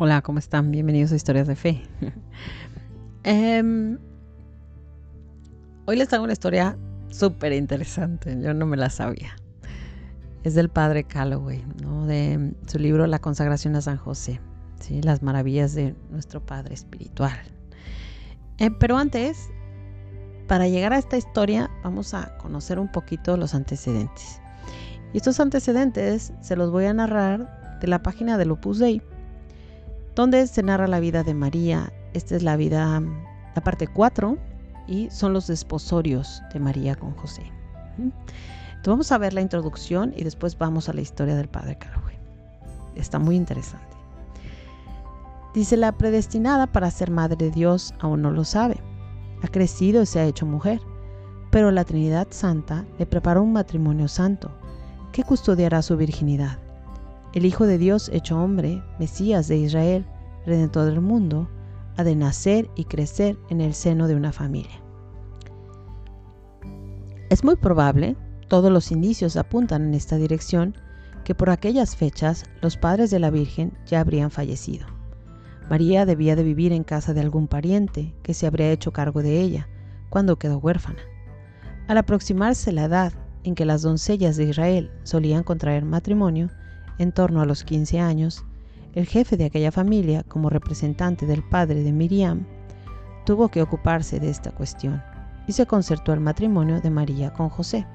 Hola, ¿cómo están? Bienvenidos a Historias de Fe. Em, hoy les traigo una historia súper interesante, yo no me la sabía. Es del padre Calloway, ¿no? de su libro La consagración a San José, ¿sí? las maravillas de nuestro Padre Espiritual. Eh, pero antes, para llegar a esta historia, vamos a conocer un poquito los antecedentes. Y estos antecedentes se los voy a narrar de la página del Opus Dei donde se narra la vida de María. Esta es la vida, la parte 4, y son los desposorios de María con José. Entonces vamos a ver la introducción y después vamos a la historia del Padre Caroe. Está muy interesante. Dice, la predestinada para ser madre de Dios aún no lo sabe. Ha crecido y se ha hecho mujer, pero la Trinidad Santa le preparó un matrimonio santo que custodiará su virginidad el Hijo de Dios hecho hombre, Mesías de Israel, Redentor del mundo, ha de nacer y crecer en el seno de una familia. Es muy probable, todos los indicios apuntan en esta dirección, que por aquellas fechas los padres de la Virgen ya habrían fallecido. María debía de vivir en casa de algún pariente que se habría hecho cargo de ella cuando quedó huérfana. Al aproximarse la edad en que las doncellas de Israel solían contraer matrimonio, en torno a los 15 años, el jefe de aquella familia, como representante del padre de Miriam, tuvo que ocuparse de esta cuestión y se concertó el matrimonio de María con José.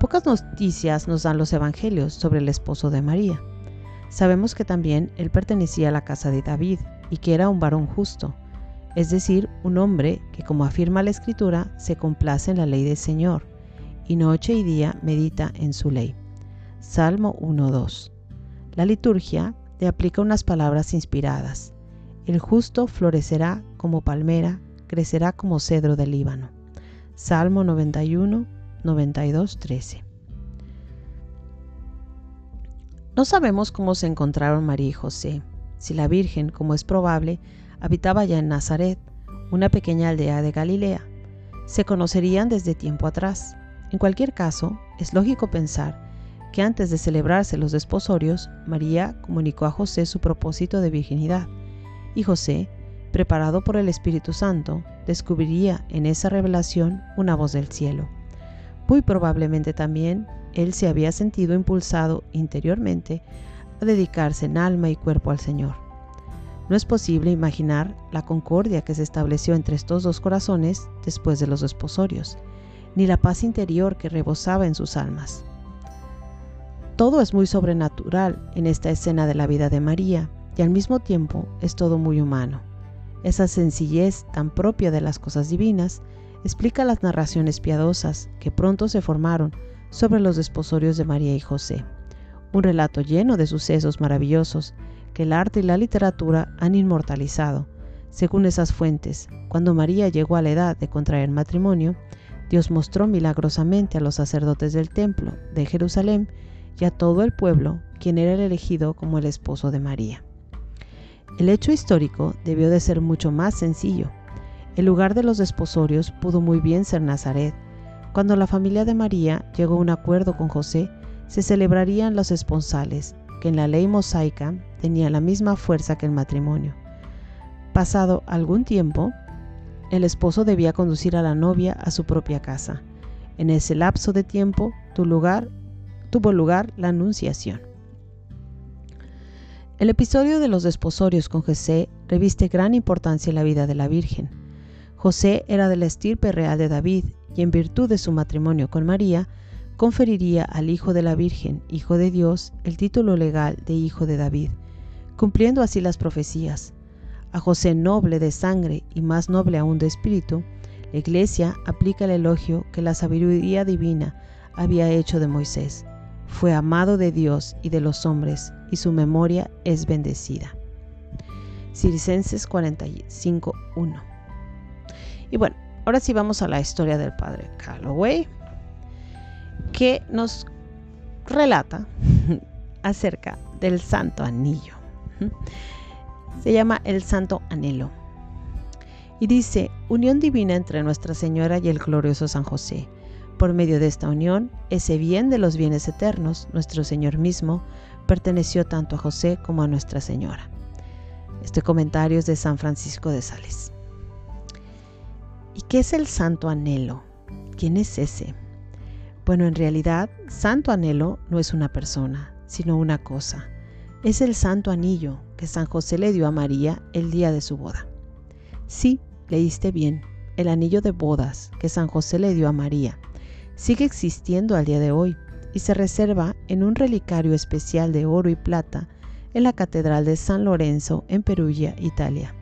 Pocas noticias nos dan los evangelios sobre el esposo de María. Sabemos que también él pertenecía a la casa de David y que era un varón justo, es decir, un hombre que, como afirma la Escritura, se complace en la ley del Señor y noche y día medita en su ley. Salmo 1.2. La liturgia le aplica unas palabras inspiradas. El justo florecerá como palmera, crecerá como cedro del Líbano. Salmo 91, 92, 13. No sabemos cómo se encontraron María y José, si la Virgen, como es probable, habitaba ya en Nazaret, una pequeña aldea de Galilea. Se conocerían desde tiempo atrás. En cualquier caso, es lógico pensar que antes de celebrarse los desposorios, María comunicó a José su propósito de virginidad, y José, preparado por el Espíritu Santo, descubriría en esa revelación una voz del cielo. Muy probablemente también él se había sentido impulsado interiormente a dedicarse en alma y cuerpo al Señor. No es posible imaginar la concordia que se estableció entre estos dos corazones después de los desposorios, ni la paz interior que rebosaba en sus almas. Todo es muy sobrenatural en esta escena de la vida de María y al mismo tiempo es todo muy humano. Esa sencillez tan propia de las cosas divinas explica las narraciones piadosas que pronto se formaron sobre los desposorios de María y José. Un relato lleno de sucesos maravillosos que el arte y la literatura han inmortalizado. Según esas fuentes, cuando María llegó a la edad de contraer matrimonio, Dios mostró milagrosamente a los sacerdotes del templo de Jerusalén y a todo el pueblo quien era el elegido como el esposo de María. El hecho histórico debió de ser mucho más sencillo. El lugar de los desposorios pudo muy bien ser Nazaret. Cuando la familia de María llegó a un acuerdo con José, se celebrarían los esponsales, que en la ley mosaica tenían la misma fuerza que el matrimonio. Pasado algún tiempo, el esposo debía conducir a la novia a su propia casa. En ese lapso de tiempo, tu lugar tuvo lugar la Anunciación. El episodio de los desposorios con José reviste gran importancia en la vida de la Virgen. José era de la estirpe real de David y en virtud de su matrimonio con María, conferiría al Hijo de la Virgen, Hijo de Dios, el título legal de Hijo de David, cumpliendo así las profecías. A José noble de sangre y más noble aún de espíritu, la Iglesia aplica el elogio que la sabiduría divina había hecho de Moisés fue amado de Dios y de los hombres, y su memoria es bendecida. Circenses 45.1. Y bueno, ahora sí vamos a la historia del padre Calloway, que nos relata acerca del santo anillo. Se llama el santo anhelo. Y dice, unión divina entre Nuestra Señora y el glorioso San José por medio de esta unión, ese bien de los bienes eternos, nuestro Señor mismo, perteneció tanto a José como a Nuestra Señora. Este comentario es de San Francisco de Sales. ¿Y qué es el santo anhelo? ¿Quién es ese? Bueno, en realidad, santo anhelo no es una persona, sino una cosa. Es el santo anillo que San José le dio a María el día de su boda. Sí, leíste bien, el anillo de bodas que San José le dio a María sigue existiendo al día de hoy y se reserva en un relicario especial de oro y plata en la Catedral de San Lorenzo en Perugia, Italia.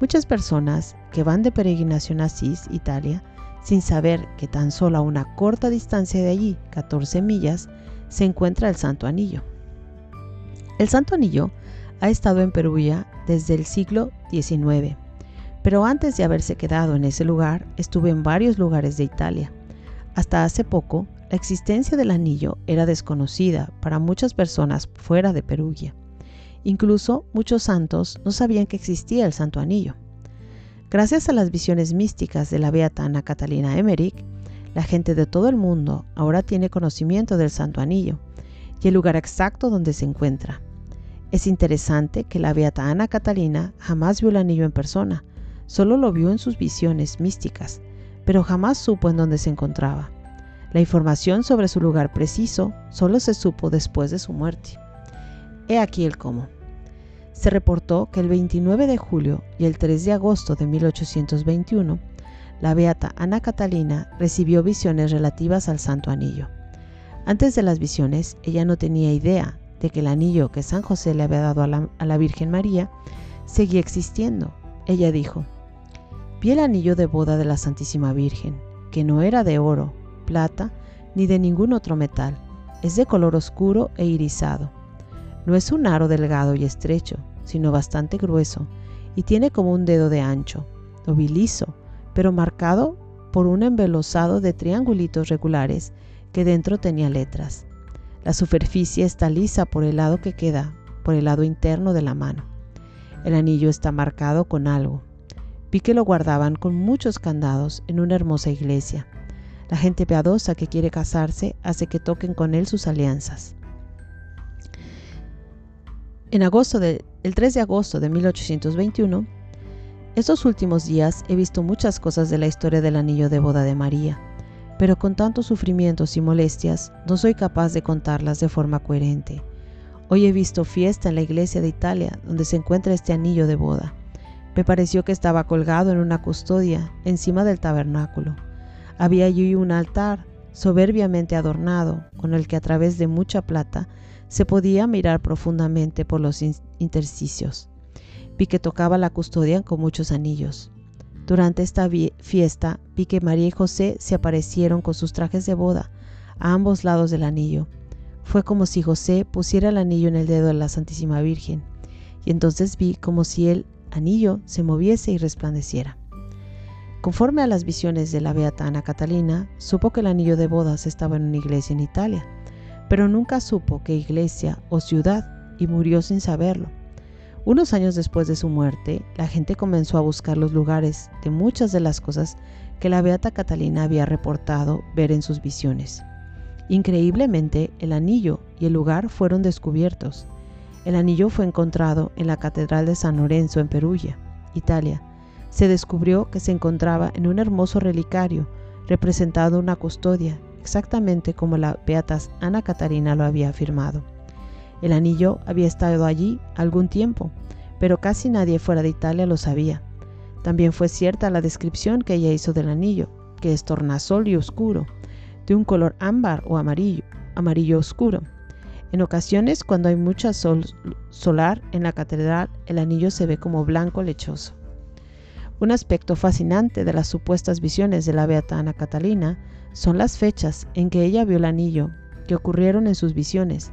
Muchas personas que van de peregrinación a Asís, Italia, sin saber que tan solo a una corta distancia de allí, 14 millas, se encuentra el Santo Anillo. El Santo Anillo ha estado en Perugia desde el siglo XIX, pero antes de haberse quedado en ese lugar, estuvo en varios lugares de Italia. Hasta hace poco, la existencia del anillo era desconocida para muchas personas fuera de Perugia. Incluso muchos santos no sabían que existía el Santo Anillo. Gracias a las visiones místicas de la beata Ana Catalina Emmerich, la gente de todo el mundo ahora tiene conocimiento del Santo Anillo y el lugar exacto donde se encuentra. Es interesante que la beata Ana Catalina jamás vio el anillo en persona, solo lo vio en sus visiones místicas, pero jamás supo en dónde se encontraba. La información sobre su lugar preciso solo se supo después de su muerte. He aquí el cómo se reportó que el 29 de julio y el 3 de agosto de 1821, la beata Ana Catalina recibió visiones relativas al Santo Anillo. Antes de las visiones, ella no tenía idea de que el anillo que San José le había dado a la, a la Virgen María seguía existiendo. Ella dijo, el anillo de boda de la Santísima Virgen, que no era de oro, plata, ni de ningún otro metal, es de color oscuro e irisado no es un aro delgado y estrecho, sino bastante grueso, y tiene como un dedo de ancho, ovilizo, pero marcado por un embelosado de triangulitos regulares que dentro tenía letras. La superficie está lisa por el lado que queda, por el lado interno de la mano. El anillo está marcado con algo. Vi que lo guardaban con muchos candados en una hermosa iglesia. La gente piadosa que quiere casarse hace que toquen con él sus alianzas. En agosto de, el 3 de agosto de 1821, estos últimos días he visto muchas cosas de la historia del anillo de boda de María, pero con tantos sufrimientos y molestias no soy capaz de contarlas de forma coherente. Hoy he visto fiesta en la iglesia de Italia donde se encuentra este anillo de boda. Me pareció que estaba colgado en una custodia encima del tabernáculo. Había allí un altar soberbiamente adornado con el que a través de mucha plata se podía mirar profundamente por los intersticios. Vi que tocaba la custodia con muchos anillos. Durante esta fiesta vi que María y José se aparecieron con sus trajes de boda a ambos lados del anillo. Fue como si José pusiera el anillo en el dedo de la Santísima Virgen, y entonces vi como si el anillo se moviese y resplandeciera. Conforme a las visiones de la Beata Ana Catalina, supo que el anillo de bodas estaba en una iglesia en Italia pero nunca supo qué iglesia o ciudad y murió sin saberlo. Unos años después de su muerte, la gente comenzó a buscar los lugares de muchas de las cosas que la Beata Catalina había reportado ver en sus visiones. Increíblemente, el anillo y el lugar fueron descubiertos. El anillo fue encontrado en la Catedral de San Lorenzo en Perugia, Italia. Se descubrió que se encontraba en un hermoso relicario, representado una custodia exactamente como la Beata Ana Catarina lo había afirmado. El anillo había estado allí algún tiempo, pero casi nadie fuera de Italia lo sabía. También fue cierta la descripción que ella hizo del anillo, que es tornasol y oscuro, de un color ámbar o amarillo, amarillo oscuro. En ocasiones, cuando hay mucha sol solar en la catedral, el anillo se ve como blanco lechoso. Un aspecto fascinante de las supuestas visiones de la Beata Ana Catalina son las fechas en que ella vio el anillo, que ocurrieron en sus visiones,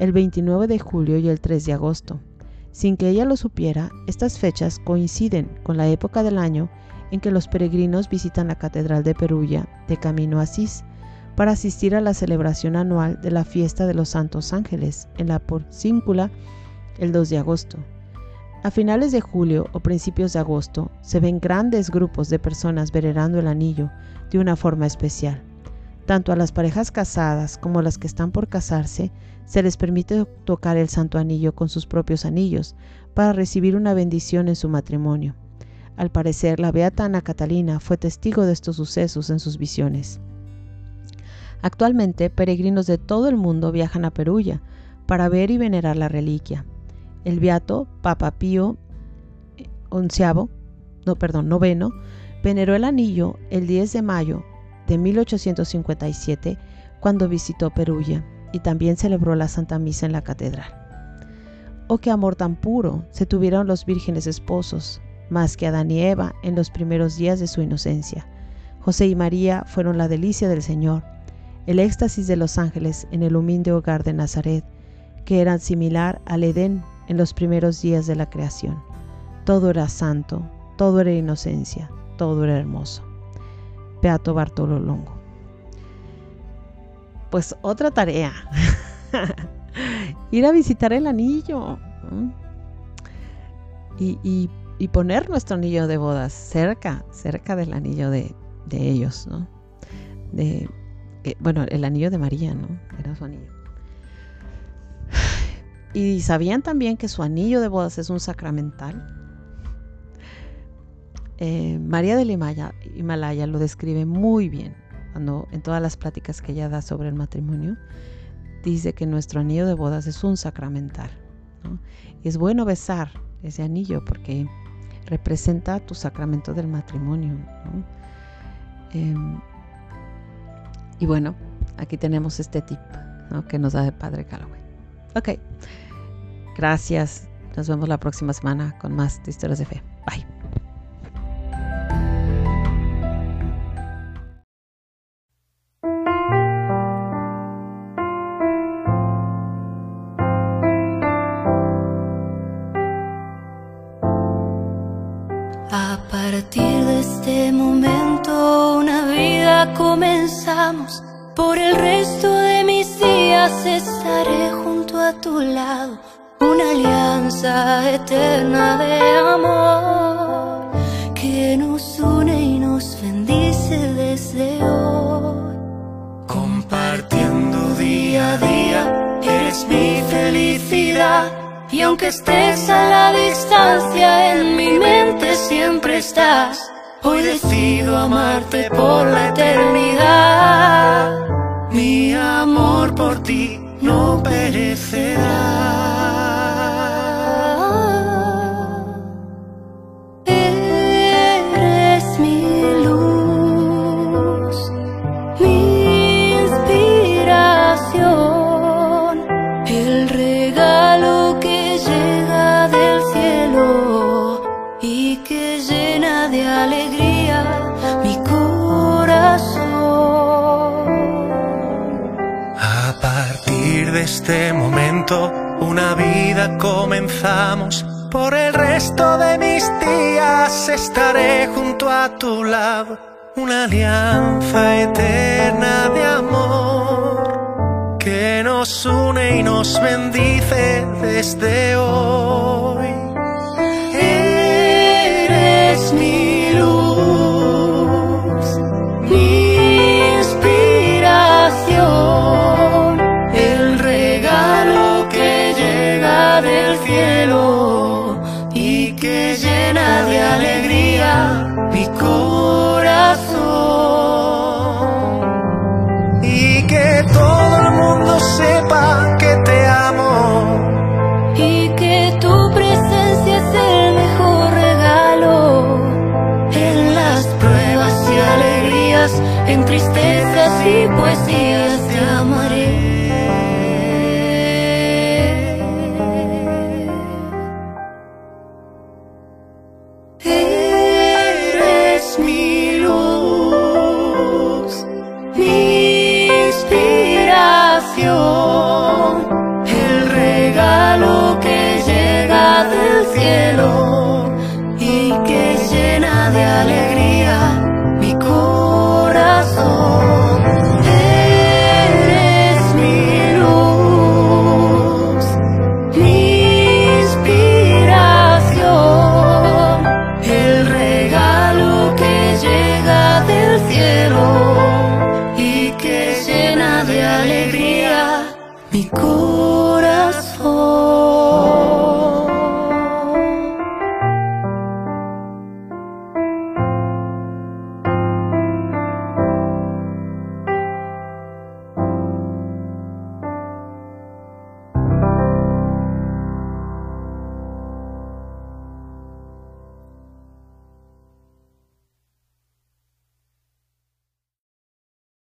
el 29 de julio y el 3 de agosto. Sin que ella lo supiera, estas fechas coinciden con la época del año en que los peregrinos visitan la Catedral de Perugia de camino a Asís para asistir a la celebración anual de la fiesta de los Santos Ángeles en la Porcíncula el 2 de agosto. A finales de julio o principios de agosto se ven grandes grupos de personas venerando el anillo de una forma especial. Tanto a las parejas casadas como a las que están por casarse, se les permite tocar el santo anillo con sus propios anillos para recibir una bendición en su matrimonio. Al parecer, la beata Ana Catalina fue testigo de estos sucesos en sus visiones. Actualmente, peregrinos de todo el mundo viajan a Perulla para ver y venerar la reliquia. El beato Papa Pío XI, no, perdón, noveno, veneró el anillo el 10 de mayo de 1857 cuando visitó Perulla y también celebró la Santa Misa en la catedral. Oh, qué amor tan puro se tuvieron los vírgenes esposos, más que Adán y Eva en los primeros días de su inocencia. José y María fueron la delicia del Señor, el éxtasis de los ángeles en el humilde hogar de Nazaret, que era similar al Edén en los primeros días de la creación. Todo era santo, todo era inocencia, todo era hermoso. Beato Bartolo Longo. Pues otra tarea. Ir a visitar el anillo. Y, poner nuestro anillo de bodas cerca, cerca del anillo de, ellos, ¿no? De, eh, bueno, el anillo de María, ¿no? Era su anillo. Y sabían también que su anillo de bodas es un sacramental. Eh, María del Himalaya, lo describe muy bien cuando en todas las pláticas que ella da sobre el matrimonio dice que nuestro anillo de bodas es un sacramental. Y es bueno besar ese anillo porque representa tu sacramento del matrimonio. Em, y bueno, aquí tenemos este tip que nos da el Padre Calloway. Ok, gracias. Nos vemos la próxima semana con más historias de fe. Bye. Por el resto de mis días estaré junto a tu lado, una alianza eterna de amor que nos une y nos bendice desde hoy. Compartiendo día a día, eres mi felicidad. Y aunque estés a la distancia, en mi mente siempre estás. Hoy decido amarte por la eternidad. Mi amor por ti no perecerá. Este momento una vida comenzamos. Por el resto de mis días estaré junto a tu lado. Una alianza eterna de amor que nos une y nos bendice desde hoy. Y que mi corazón.